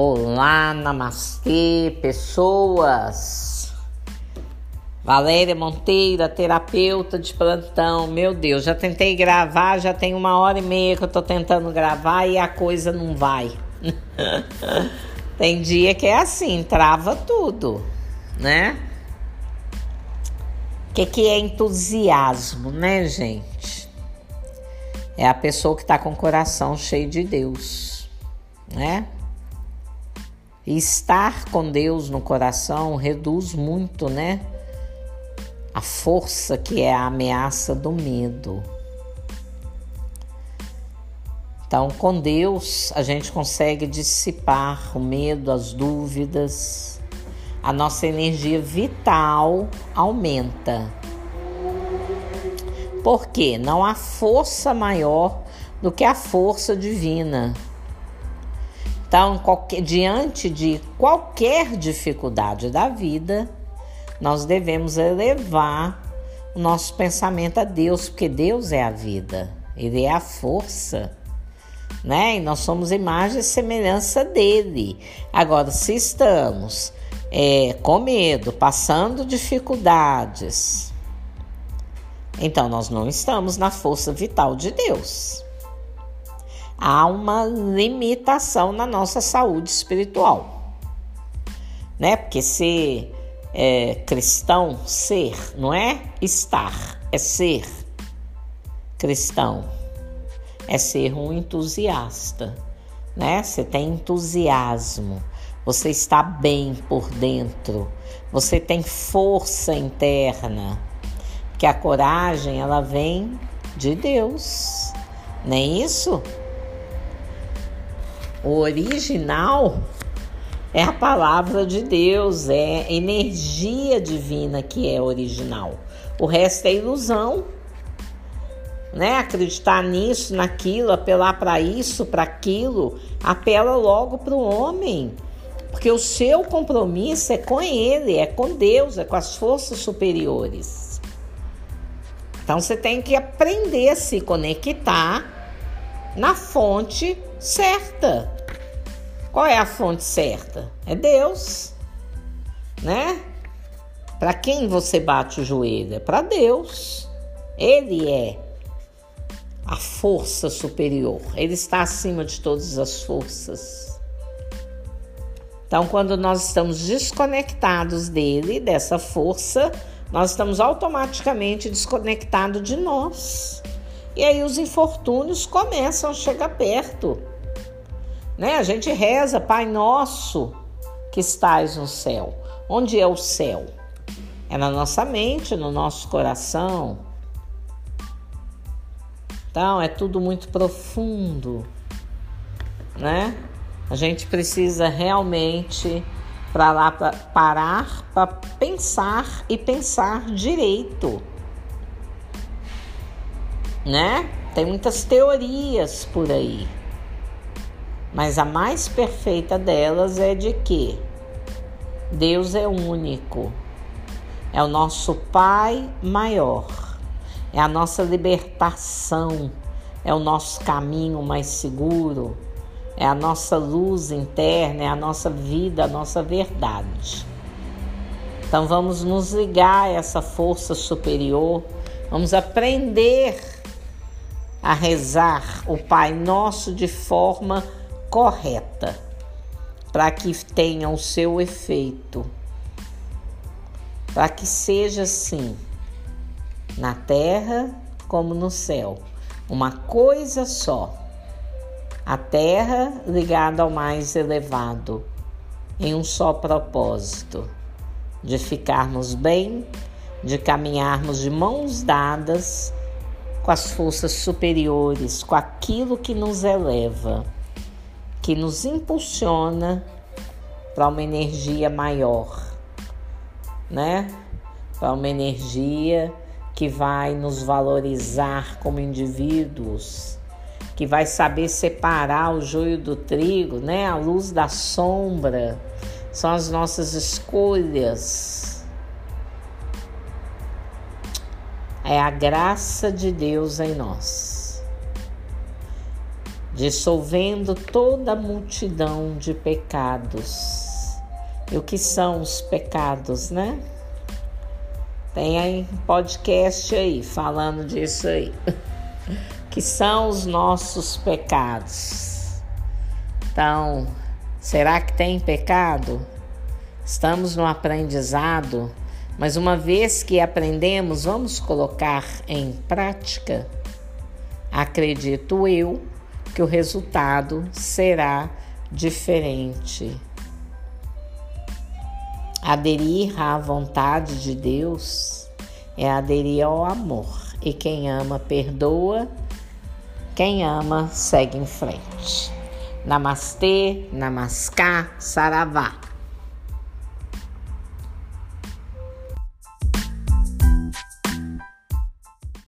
Olá, namastê, pessoas. Valéria Monteira, terapeuta de plantão. Meu Deus, já tentei gravar, já tem uma hora e meia que eu tô tentando gravar e a coisa não vai. tem dia que é assim, trava tudo, né? O que, que é entusiasmo, né, gente? É a pessoa que tá com o coração cheio de Deus, né? E estar com Deus no coração reduz muito, né? A força que é a ameaça do medo. Então, com Deus, a gente consegue dissipar o medo, as dúvidas, a nossa energia vital aumenta. Porque não há força maior do que a força divina. Então, qualquer, diante de qualquer dificuldade da vida, nós devemos elevar o nosso pensamento a Deus, porque Deus é a vida, Ele é a força, né? E nós somos imagem e semelhança dele. Agora, se estamos é, com medo, passando dificuldades, então nós não estamos na força vital de Deus há uma limitação na nossa saúde espiritual. Né? Porque ser é, cristão, ser, não é estar, é ser cristão, é ser um entusiasta, né? Você tem entusiasmo, você está bem por dentro, você tem força interna, que a coragem ela vem de Deus, não é isso? O original é a palavra de Deus, é energia divina que é original. O resto é ilusão. Né? Acreditar nisso, naquilo, apelar para isso, para aquilo, apela logo para o homem. Porque o seu compromisso é com ele, é com Deus, é com as forças superiores. Então você tem que aprender a se conectar na fonte certa. Qual é a fonte certa? É Deus, né? Para quem você bate o joelho? É para Deus. Ele é a força superior. Ele está acima de todas as forças. Então, quando nós estamos desconectados dele, dessa força, nós estamos automaticamente desconectados de nós. E aí os infortúnios começam a chegar perto. Né? A gente reza, Pai Nosso que estás no céu. Onde é o céu? É na nossa mente, no nosso coração. Então é tudo muito profundo, né? A gente precisa realmente para lá pra parar para pensar e pensar direito né? Tem muitas teorias por aí. Mas a mais perfeita delas é de que Deus é único. É o nosso Pai maior. É a nossa libertação. É o nosso caminho mais seguro. É a nossa luz interna, é a nossa vida, a nossa verdade. Então vamos nos ligar a essa força superior, vamos aprender a rezar o Pai Nosso de forma correta, para que tenha o seu efeito, para que seja assim, na terra como no céu, uma coisa só. A terra ligada ao mais elevado, em um só propósito, de ficarmos bem, de caminharmos de mãos dadas com as forças superiores, com aquilo que nos eleva, que nos impulsiona para uma energia maior, né? Para uma energia que vai nos valorizar como indivíduos, que vai saber separar o joio do trigo, né? A luz da sombra são as nossas escolhas é a graça de Deus em nós. Dissolvendo toda a multidão de pecados. E o que são os pecados, né? Tem aí podcast aí falando disso aí. que são os nossos pecados. Então, será que tem pecado? Estamos no aprendizado, mas uma vez que aprendemos, vamos colocar em prática? Acredito eu que o resultado será diferente. Aderir à vontade de Deus é aderir ao amor. E quem ama, perdoa. Quem ama, segue em frente. Namastê, Namaskar, Saravá.